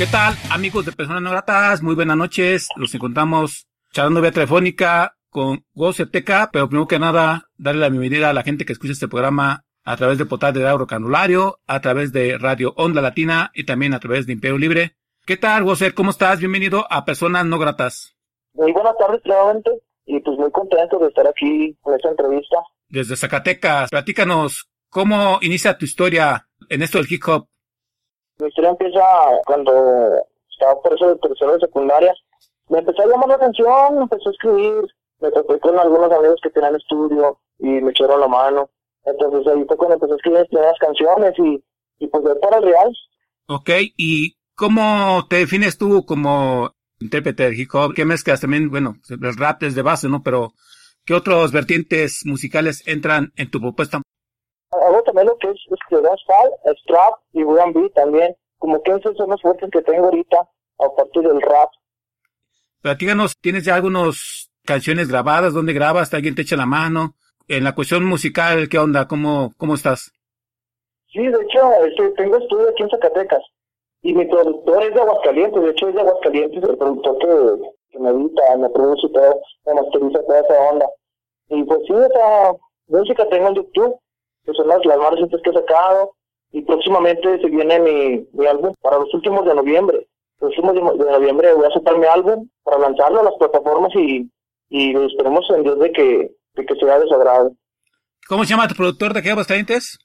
¿Qué tal, amigos de Personas No Gratas? Muy buenas noches. Los encontramos charlando vía telefónica con Teca, pero primero que nada, darle la bienvenida a la gente que escucha este programa a través de Portal de Radio Canulario, a través de Radio Onda Latina y también a través de Imperio Libre. ¿Qué tal, Goser? ¿Cómo estás? Bienvenido a Personas No Gratas. Muy buenas tardes nuevamente y pues muy contento de estar aquí en esta entrevista. Desde Zacatecas, platícanos cómo inicia tu historia en esto del hip hop. Mi historia empieza cuando estaba por eso de tercero de secundaria. Me empezó a llamar la atención, me empezó a escribir, me topé con algunos amigos que tenían estudio y me echaron la mano. Entonces ahí fue cuando empecé a escribir las canciones y, y pues de para el real. Ok, ¿y cómo te defines tú como intérprete de hip hop? ¿Qué mezclas también? Bueno, el rap es de base, ¿no? Pero, ¿qué otros vertientes musicales entran en tu propuesta? Hago también lo que es dancehall, strap y R&B también. Como que esos son los fuertes que tengo ahorita, aparte del rap. Platíganos, ¿tienes ya algunas canciones grabadas? ¿Dónde grabas? ¿Alguien te echa la mano? En la cuestión musical, ¿qué onda? ¿Cómo, cómo estás? Sí, de hecho, este, tengo estudio aquí en Zacatecas. Y mi productor es de Aguascalientes, de hecho es de Aguascalientes, el productor que, que me edita, me produce todo, me masteriza toda esa onda. Y pues sí, esa música tengo en YouTube, que son las, las más recientes que he sacado, y próximamente se viene mi, mi álbum para los últimos de noviembre. Los últimos de, de noviembre voy a sacar mi álbum para lanzarlo a las plataformas y, y esperemos en Dios de que, de que sea de su agrado. ¿Cómo se llama tu productor de aquí Aguascalientes?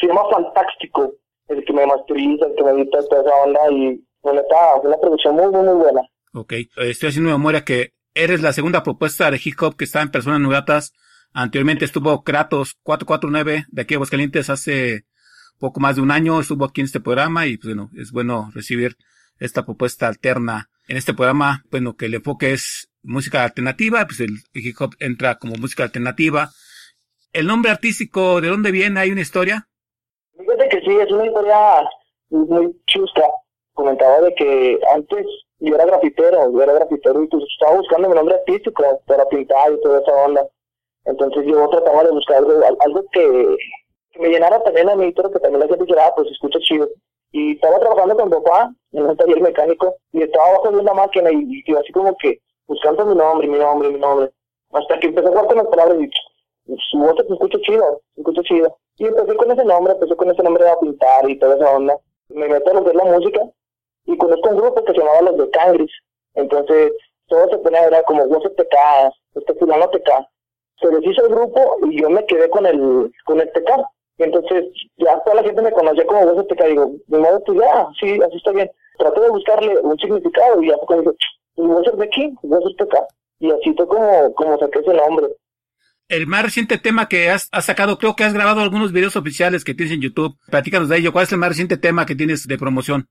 Se llama Fantástico, el que me masteriza, el que me edita toda esa onda y bueno, está una producción muy, muy, muy buena. Ok, estoy haciendo memoria que eres la segunda propuesta de hip hop que está en Personas Nugatas. Anteriormente estuvo Kratos 449 de aquí a Aguascalientes hace poco más de un año, estuvo aquí en este programa y pues bueno, es bueno recibir esta propuesta alterna en este programa, bueno, que el enfoque es música alternativa, pues el hip hop entra como música alternativa. ¿El nombre artístico de dónde viene? ¿Hay una historia? Fíjate que sí, es una historia muy chusca. Comentaba de que antes yo era grafitero, yo era grafitero y pues estaba buscando mi nombre artístico para pintar y toda esa onda. Entonces yo trataba de buscar algo, que, me llenara también a mí, pero que también la gente dijera, ah, pues escucha chido. Y estaba trabajando con papá en un taller mecánico y estaba abajo de una máquina y, y así como que buscando mi nombre, mi nombre, mi nombre. Hasta que empecé a jugar con las palabras y su voz se chido, se escucha chido. Y empecé con ese nombre, empecé con ese nombre a pintar y toda esa onda. Me meto a lo la música y conozco un grupo que se llamaba Los de Cangris. Entonces, todo se ponía, era como, vos te este fulano. Se deshizo el grupo y yo me quedé con el, con el TK. Y entonces, ya toda la gente me conocía como vos te cae. Digo, de modo, pues ya, sí, así está bien. Traté de buscarle un significado y ya fue cuando dije, y vos de aquí, vos TK. Y así fue como, como saqué ese nombre el más reciente tema que has, has, sacado, creo que has grabado algunos videos oficiales que tienes en YouTube. Platícanos de ello. ¿Cuál es el más reciente tema que tienes de promoción?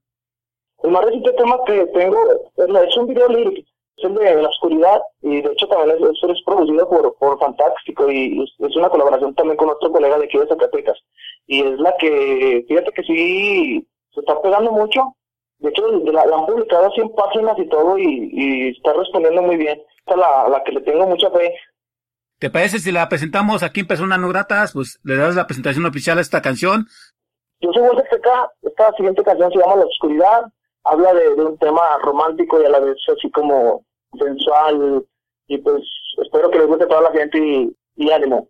El más reciente tema que tengo es un video lírico, es de La Oscuridad, y de hecho también es, es producido por, por Fantástico, y es, es, una colaboración también con otro colega de aquí de Zacatecas. Y es la que, fíjate que sí, se está pegando mucho. De hecho, la, la han publicado así en páginas y todo, y, y está respondiendo muy bien. Esta es la, la que le tengo mucha fe. ¿Te parece si la presentamos aquí en Personas No Gratas? Pues le das la presentación oficial a esta canción. Yo soy José FK, esta siguiente canción se llama La Oscuridad, habla de, de, un tema romántico y a la vez así como sensual, y pues espero que les guste a toda la gente y, y ánimo.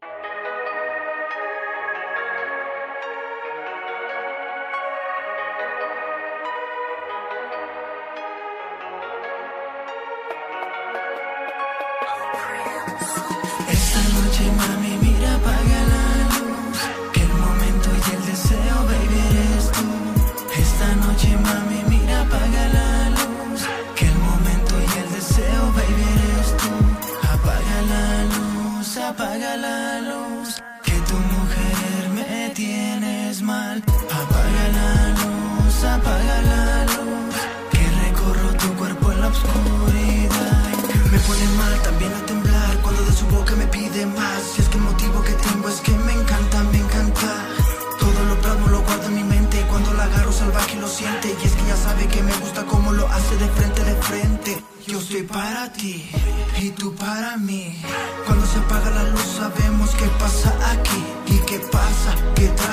Se apaga la luz sabemos qué pasa aquí y qué pasa, qué tramas.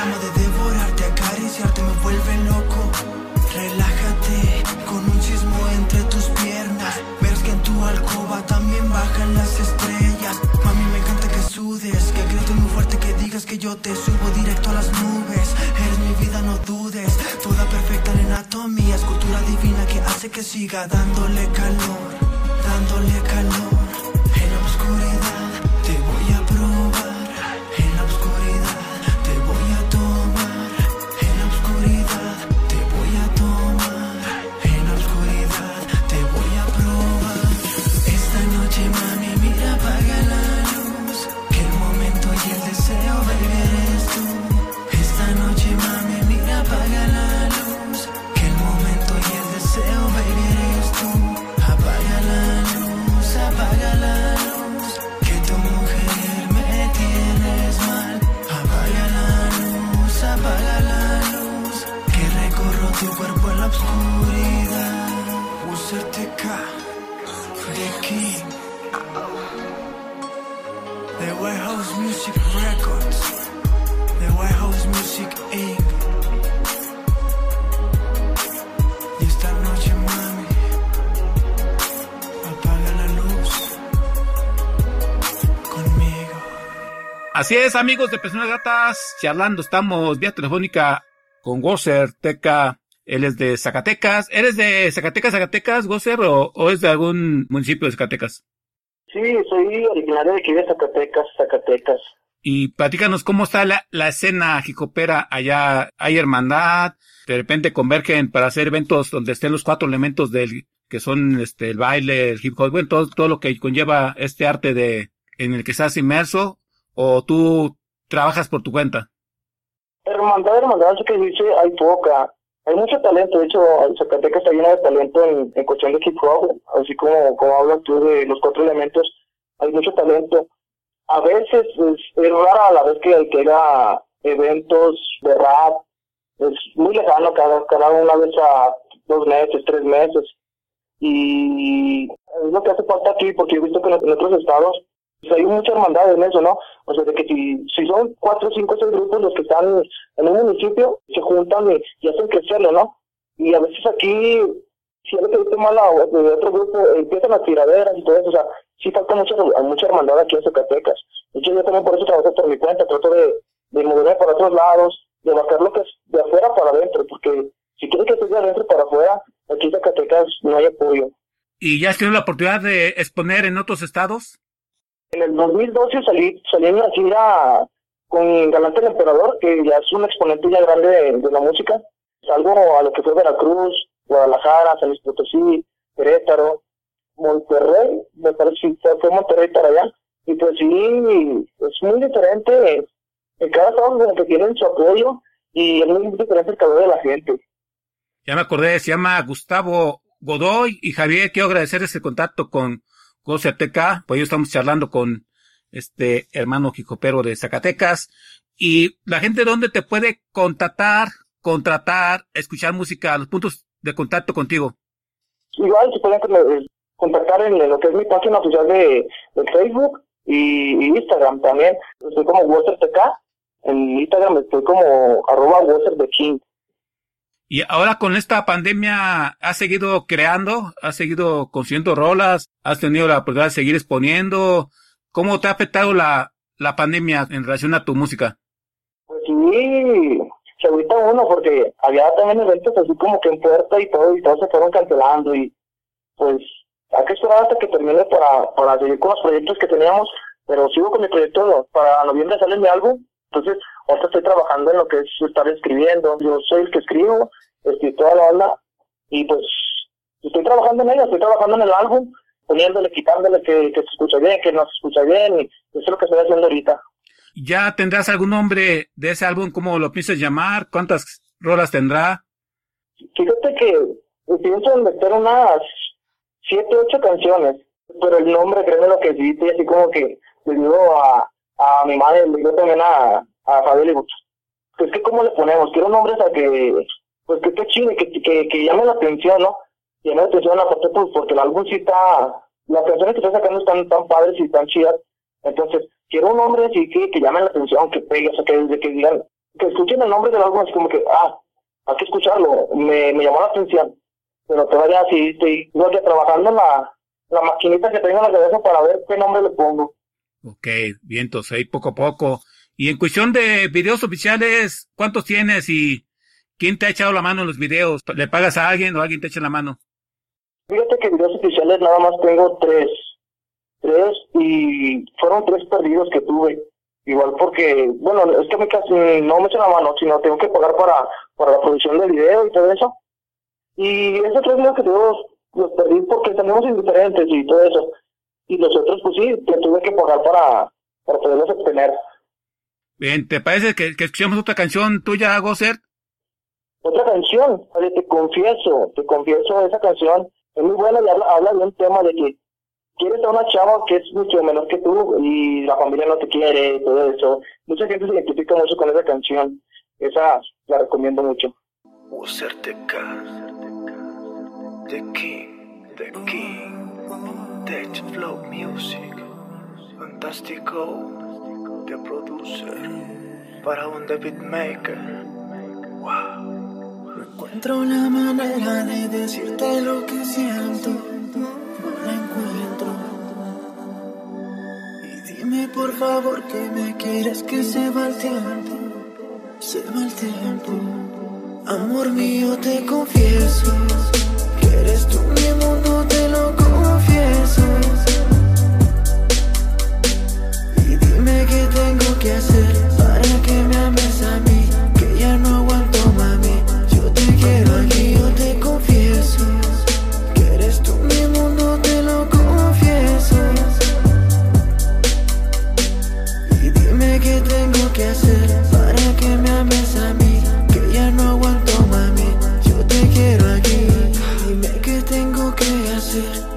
Cama de devorarte, acariciarte, me vuelve loco. Relájate con un sismo entre tus piernas. Verás que en tu alcoba también bajan las estrellas. Mami, me encanta que sudes, que grites muy fuerte, que digas que yo te subo directo a las nubes. Eres mi vida, no dudes. Toda perfecta en anatomía, escultura divina que hace que siga dándole calor, dándole calor. Así es, amigos de Personas Gratas, charlando, estamos vía telefónica con Gozer Teca, él es de Zacatecas. ¿Eres de Zacatecas, Zacatecas, Gozer, o, o es de algún municipio de Zacatecas? Sí, soy originario de aquí de Zacatecas, Zacatecas. Y platícanos cómo está la, la escena jicopera allá. ¿Hay hermandad? ¿De repente convergen para hacer eventos donde estén los cuatro elementos del que son este el baile, el hip hop, bueno, todo, todo lo que conlleva este arte de en el que estás inmerso? ¿O tú trabajas por tu cuenta? Hermandad, hermandad, eso que dice, hay poca. Hay mucho talento, de hecho, Zacatecas está llena de talento en, en cuestión de hip hop, así como, como hablas tú de los cuatro elementos, hay mucho talento. A veces es, rara la vez que, que haya eventos de rap, es muy lejano cada, cada una vez a dos meses, tres meses. Y es lo que hace falta aquí, porque he visto que en otros estados pues, hay mucha hermandad en eso, ¿no? O sea, de que si, si son cuatro, cinco, seis grupos los que están en un municipio, se juntan y, y hacen crecerlo, ¿no? Y a veces aquí, si algo que viste mal a- de otro grupo, empiezan las tiraderas y todo eso, o sea, sí falta mucha, mucha hermandad aquí en Zacatecas. De hecho, yo también por eso trabajo por mi cuenta, trato de, de moverme para otros lados, de bajar lo que es de afuera para adentro, porque si quieres que esté de adentro para afuera, aquí en Zacatecas no hay apoyo. ¿Y ya has tenido la oportunidad de exponer en otros estados? En el 2012 salí, salí en una gira con Galante el Emperador, que ya es un exponente ya grande de, la música. Salgo a lo que fue Veracruz, Guadalajara, San Luis Potosí, Querétaro, Monterrey, me parece que fue, Monterrey para allá. Y pues sí, es muy diferente. En cada estado como que tienen su apoyo y es muy diferente el calor de la gente. Ya me acordé, se llama Gustavo Godoy y Javier, quiero agradecer ese contacto con Goce pues hoy estamos charlando con este hermano jicopero de Zacatecas. Y la gente, ¿dónde te puede contactar, contratar, escuchar música, los puntos de contacto contigo? Igual se pueden eh, contactar en lo que es mi página oficial de, de Facebook y, y Instagram también. Estoy como WaterTK. En Instagram estoy como arroba King. Y ahora con esta pandemia, ¿has seguido creando? ¿Has seguido consiguiendo rolas? ¿Has tenido la oportunidad de seguir exponiendo? ¿Cómo te ha afectado la, la pandemia en relación a tu música? Pues sí, se agüita uno porque había también eventos así como que en puerta y todo, y todos se fueron cancelando y pues hay que esperar hasta que termine para, para seguir con los proyectos que teníamos, pero sigo con mi proyecto, para noviembre sale mi álbum, entonces ahorita estoy trabajando en lo que es estar escribiendo, yo soy el que escribo, estoy toda la onda, y pues estoy trabajando en ello, estoy trabajando en el álbum, poniéndole, quitándole que, que se escucha bien, que no se escucha bien, y eso es lo que estoy haciendo ahorita. ¿Ya tendrás algún nombre de ese álbum? ¿Cómo lo piensas llamar? ¿Cuántas rolas tendrá? Fíjate que pienso en meter unas siete, ocho canciones, pero el nombre, créeme lo que sí, así como que le digo a, a mi madre, le digo también a, a Fabio, le digo, pues que cómo le ponemos, quiero nombres a que, pues que esté chido, que, que, que llame la atención, ¿no? Llame la atención aparte pues porque el álbum sí está, las canciones que está sacando están tan padres y tan chidas, entonces quiero un nombre así que, que llame la atención, que pegue, o sea, que que digan, que escuchen el nombre del álbum así como que, ah, hay que escucharlo, me, me llamó la atención pero todavía sí estoy todavía trabajando en la, la maquinita que tengo en la cabeza para ver qué nombre le pongo. Ok, bien, entonces ahí poco a poco. Y en cuestión de videos oficiales, ¿cuántos tienes y quién te ha echado la mano en los videos? ¿Le pagas a alguien o alguien te echa la mano? Fíjate que videos oficiales nada más tengo tres. Tres y fueron tres perdidos que tuve. Igual porque, bueno, es que me casi no me echan la mano, sino tengo que pagar para, para la producción del video y todo eso. Y esos tres videos que tuvimos los perdí porque tenemos indiferentes y todo eso. Y los otros, pues sí, que tuve que pagar para, para poderlos obtener. Bien, ¿te parece que, que escuchemos otra canción tuya, Gosser? Otra canción, te confieso, te confieso, esa canción es muy buena y habla, habla de un tema de que quieres a una chava que es mucho menor que tú y la familia no te quiere y todo eso. Mucha gente se identifica mucho con esa canción. Esa la recomiendo mucho. The King, The King, Tech Flow Music, Fantástico, The Producer, para un beatmaker. Wow. Encuentro la manera de decirte lo que siento, no la encuentro. Y dime por favor que me quieres que se va el tiempo, se va el tiempo. Amor mío, te confieso Eres tú mi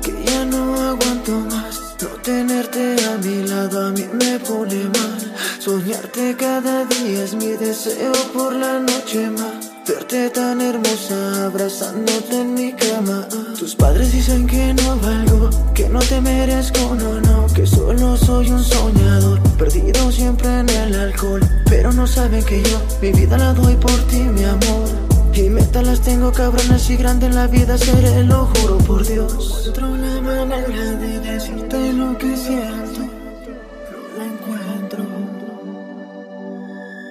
que ya no aguanto más. No tenerte a mi lado a mí me pone mal. Soñarte cada día es mi deseo por la noche más. Verte tan hermosa abrazándote en mi cama. Tus padres dicen que no valgo, que no te merezco, no, no, que solo soy un soñador, perdido siempre en el alcohol. Pero no saben que yo mi vida la doy por ti, mi amor. Y metas las tengo cabronas y grande en la vida seré, lo juro por Dios. Encuentro la manera de decirte lo que siento, no la encuentro.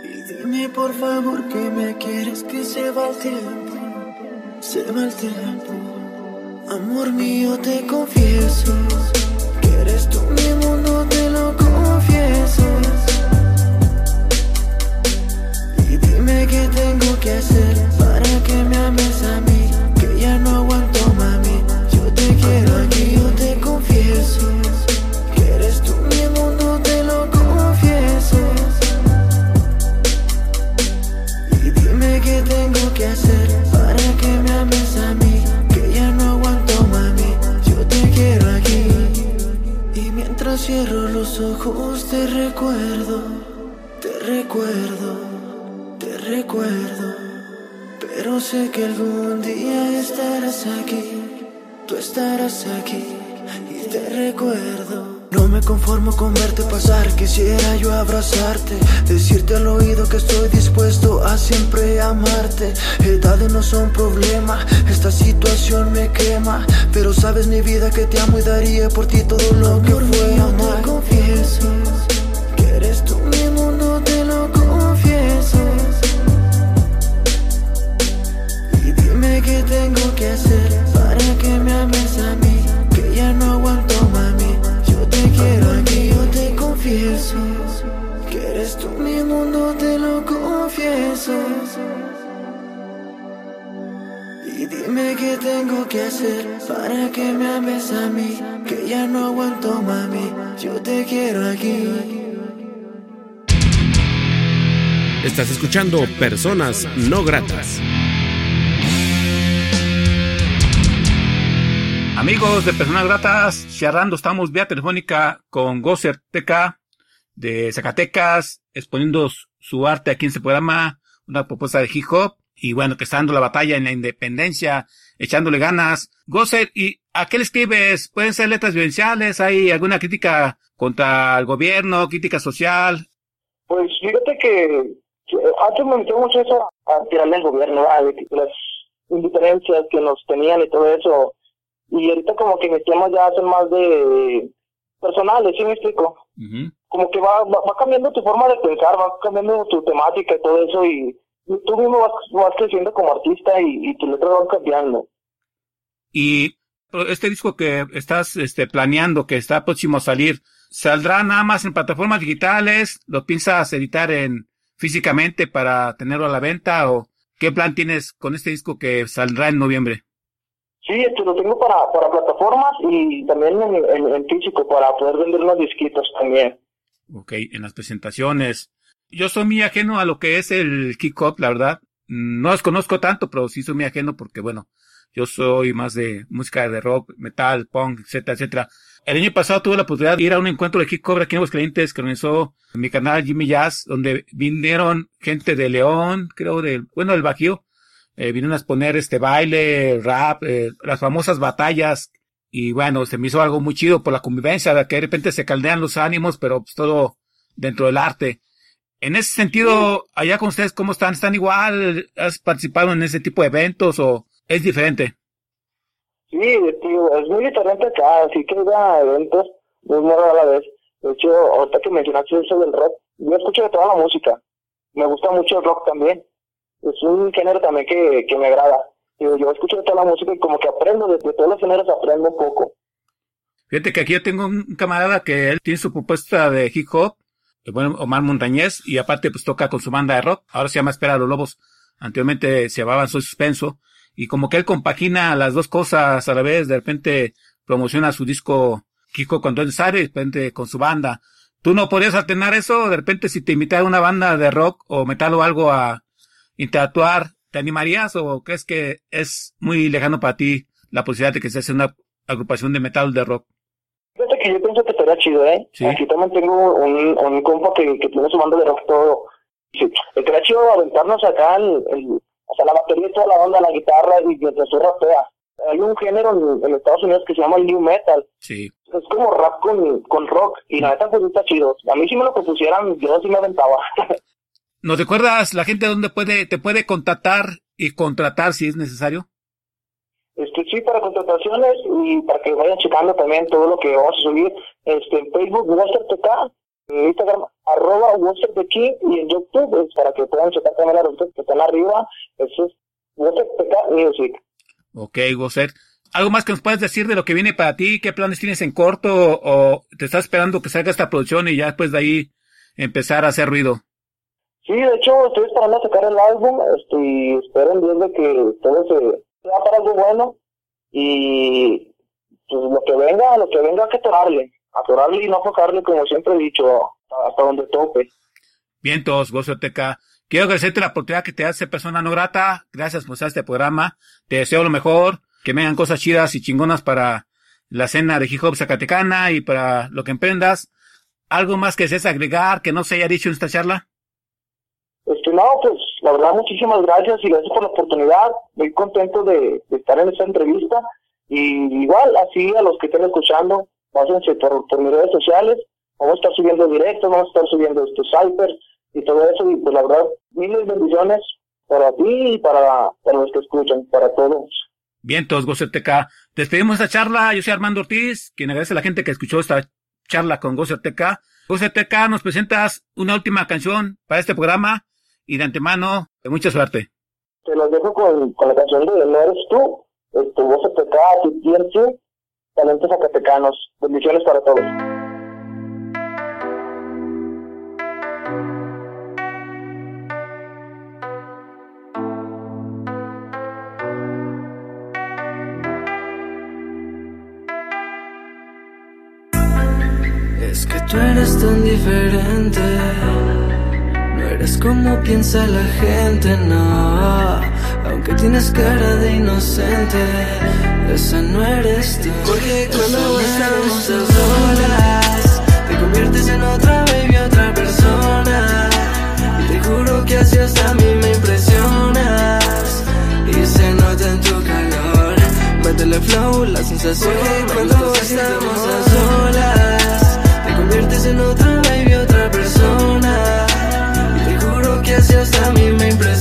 Y dime por favor que me quieres que se va el tiempo, se va el tiempo. Amor mío te confieso, Quisiera yo abrazarte, decirte al oído que estoy dispuesto a siempre amarte. Edades no son problema, esta situación me quema. Pero sabes mi vida que te amo y daría por ti todo lo Amor que fue mío, amar. Te confieso que eres tú mismo, no te lo confieso. Y dime qué tengo que hacer para que me ames a mí, que ya no aguanto más confieso que eres tú mi mundo, te lo confieso. Y dime qué tengo que hacer para que me ames a mí, que ya no aguanto mami, yo te quiero aquí. Estás escuchando Personas No Gratas. Amigos de Personas Gratas, charlando estamos vía telefónica con Gozer TK, de Zacatecas, exponiendo su arte aquí en programa, una propuesta de hip hop, y bueno, que está dando la batalla en la independencia, echándole ganas. Gozer, ¿y a qué le escribes? ¿Pueden ser letras vivenciales? ¿Hay alguna crítica contra el gobierno, crítica social? Pues fíjate que, antes me mucho eso a tirarle al gobierno, a las indiferencias que nos tenían y todo eso. Y ahorita como que mis temas ya hacen más de personales, ¿sí me explico? Ujú. Como que va, va, va cambiando tu forma de pensar, va cambiando tu temática y todo eso y, tú mismo vas, vas creciendo como artista y, y tus letras van cambiando. Y este disco que estás este, planeando, que está próximo a salir, ¿saldrá nada más en plataformas digitales? ¿Lo piensas editar en físicamente para tenerlo a la venta? ¿O qué plan tienes con este disco que saldrá en noviembre? Sí, este, lo tengo para, para plataformas y también en, en, en físico para poder vender unos disquitos también. Ok, en las presentaciones. Yo soy muy ajeno a lo que es el kick-up, la verdad. No los conozco tanto, pero sí soy muy ajeno porque, bueno, yo soy más de música de rock, metal, punk, etcétera, etcétera. El año pasado tuve la oportunidad de ir a un encuentro de kick-up aquí en Aguascalientes que organizó mi canal Jimmy Jazz, donde vinieron gente de León, creo del, bueno, del Bajío, eh, vinieron a exponer este baile, rap, eh, las famosas batallas y bueno, se me hizo algo muy chido por la convivencia, de que de repente se caldean los ánimos, pero pues todo dentro del arte. En ese sentido, allá con ustedes, ¿cómo están? ¿Están igual? ¿Has participado en ese tipo de eventos o es diferente? Sí, tío, es muy diferente acá, así que da eventos de una a la vez. De hecho, ahorita que mencionaste eso del rock, yo escucho de toda la música. Me gusta mucho el rock también. Es un género también que, que me agrada. Yo escucho toda la música y como que aprendo, de, de todos los aprendo un poco. Fíjate que aquí yo tengo un camarada que él tiene su propuesta de hip hop, el buen Omar Montañez, y aparte pues toca con su banda de rock. Ahora se llama Espera los Lobos. Anteriormente se llamaban Soy Suspenso. Y como que él compagina las dos cosas a la vez, de repente promociona su disco Kiko cuando él sale, de repente con su banda. ¿Tú no podrías alternar eso? De repente si te invitara una banda de rock o metal o algo a interactuar, ¿te animarías o crees que es muy lejano para ti la posibilidad de que se hace una agrupación de metal de rock? Fíjate que yo pienso que estaría chido, ¿eh? Sí. Aquí también tengo un, un compa que, que tiene su banda de rock todo. Sí, estaría chido aventarnos acá el, el, o sea, la batería y toda la onda, la guitarra y mientras tú rapeas. Hay un género en, en Estados Unidos que se llama el New Metal. Sí. Es como rap con, con rock y la neta pues está chido. A mí si me lo propusieran, yo sí me aventaba. ¿Nos recuerdas la gente dónde puede, te puede contactar y contratar si es necesario? Este, sí, para contrataciones y para que vayan checando también todo lo que vamos a subir. Este, en Facebook, WasterTK, en Instagram, arroba WasterTK y en YouTube, es para que puedan checar también las recetas que están arriba. Eso es WasterTK Music. Ok, Gosser. ¿Algo más que nos puedes decir de lo que viene para ti? ¿Qué planes tienes en corto? ¿O te estás esperando que salga esta producción y ya después de ahí empezar a hacer ruido? Sí, de hecho, estoy esperando a sacar el álbum este, y espero en que todo se sea para algo bueno y pues lo que venga, lo que venga hay que atorarle, atorarle y no aflojarle como siempre he dicho, hasta donde tope. Bien, todos, TK. Quiero agradecerte la oportunidad que te hace persona no grata. Gracias por estar este programa. Te deseo lo mejor, que vengan cosas chidas y chingonas para la cena de hip zacatecana y para lo que emprendas. ¿Algo más que desees agregar que no se haya dicho en esta charla? Este, no, pues la verdad muchísimas gracias y gracias por la oportunidad. Muy contento de, estar en esta entrevista y igual así a los que estén escuchando, pásense por, por mis redes sociales. Vamos a estar subiendo directos, vamos a estar subiendo estos cypers y todo eso y pues la verdad miles de bendiciones para ti y para, para los que escuchan, para todos. Bien, todos, Gozo TK. Despedimos esta charla. Yo soy Armando Ortiz, quien agradece a la gente que escuchó esta charla con Gozo TK. Gozo TK, nos presentas una última canción para este programa y de antemano, de mucha suerte. Te los dejo con, con la canción de No eres tú, tu voz aplicada, tu tiempo, talentos zacatecanos. Bendiciones para todos. Es que tú eres tan diferente. Eres como piensa la gente, no. Aunque tienes cara de inocente, esa no eres tú. Porque cuando estamos a solas, te conviertes en otra baby, otra persona. Y te juro que así hasta a mí me impresionas. Y se nota en tu calor. Métele flow, la sensación. cuando estamos a solas, te conviertes en otra juro que así hasta a mí me impresionas.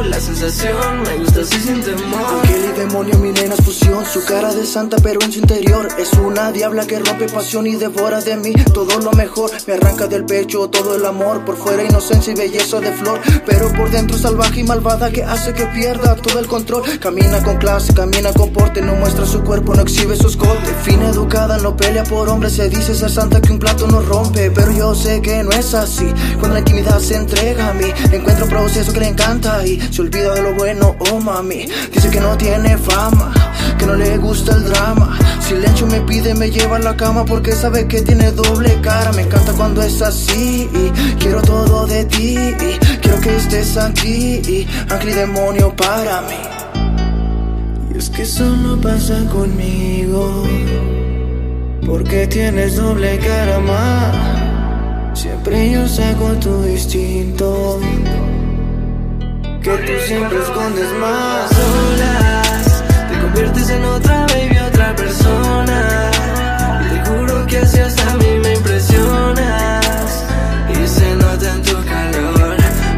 La sensación. Me gusta así sin temor. Ángel y demonio, mi nena es fusión. Su cara de santa, pero en su interior es una diabla que rompe pasión y devora de mí todo lo mejor. Me arranca del pecho todo el amor. Por fuera, inocencia y belleza de flor. Pero por dentro, salvaje y malvada que hace que pierda todo el control. Camina con clase, camina con porte. No muestra su cuerpo, no exhibe sus cortes. Fina educada, no pelea por hombres. Se dice ser santa que un plato no rompe. Pero yo sé que no es así. Cuando la intimidad se entrega a mí, encuentro un proceso que le encanta y se olvida de lo bueno, oh mami. Dice que no tiene fama, que no le gusta el drama. Silencio me pide, me lleva a la cama porque sabe que tiene doble cara. Me encanta cuando es así quiero todo de ti. Quiero que estés aquí ángel demonio para mí. Y es que eso no pasa conmigo. Porque tienes doble cara más. Siempre yo saco tu instinto. Que tú siempre escondes más. solas Te conviertes en otra baby, otra persona. Y te juro que así hasta a mí me impresionas. Y se nota en tu calor.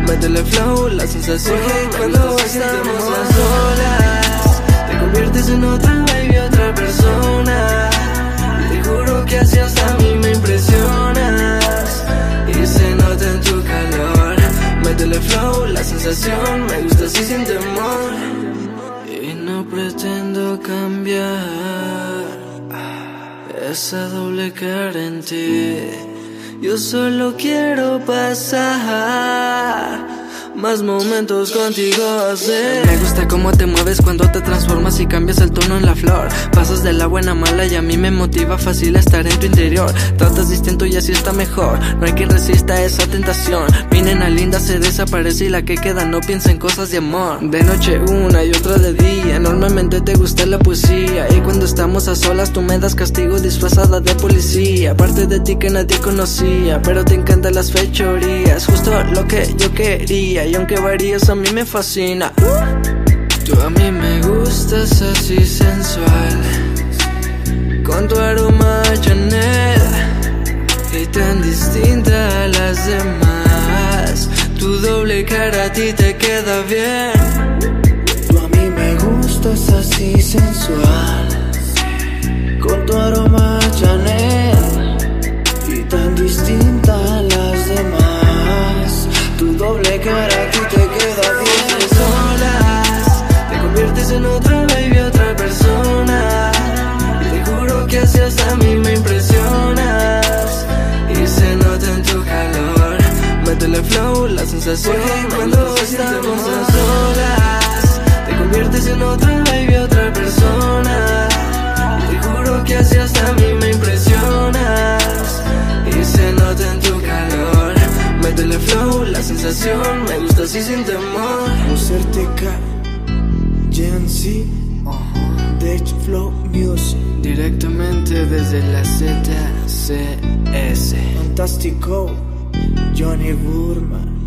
Métele flow, la sensación Cuando estamos a solas. Te conviertes en otra baby, otra persona. Y te juro que así hasta a mí La sensación Me gusta así sin temor. Y no pretendo cambiar Esa doble cara en ti. Yo solo quiero pasar más momentos contigo hacer Me gusta cómo te mueves cuando te transformas y cambias el tono en la flor. Pasas de la buena a mala y a mí me motiva fácil estar en tu interior. Tratas distinto y así está mejor. No hay quien resista esa tentación. Mi nena linda se desaparece y la que queda no piensa en cosas de amor. De noche una y otra de día. Normalmente te gusta la poesía. Y cuando estamos a solas tú me das castigo disfrazada de policía. Parte de ti que nadie conocía Pero te encantan las fechorías. Justo lo que yo quería y aunque varías a mí me fascina. Tú a mí me gustas así sensual Con tu aroma Chanel Y tan distinta a las demás. Tu doble cara a ti te queda bien. Tú a mí me gustas así sensual sensación Cuando estamos a solas Te conviertes en otra baby, otra persona. Y te juro que así hasta a mí me impresionas. Y se nota en tu calor. Métele flow, la sensación Me gusta así sin temor. Certeca Gen Dech Flow Music. Directamente desde la ZCS Fantástico. Johnny Burman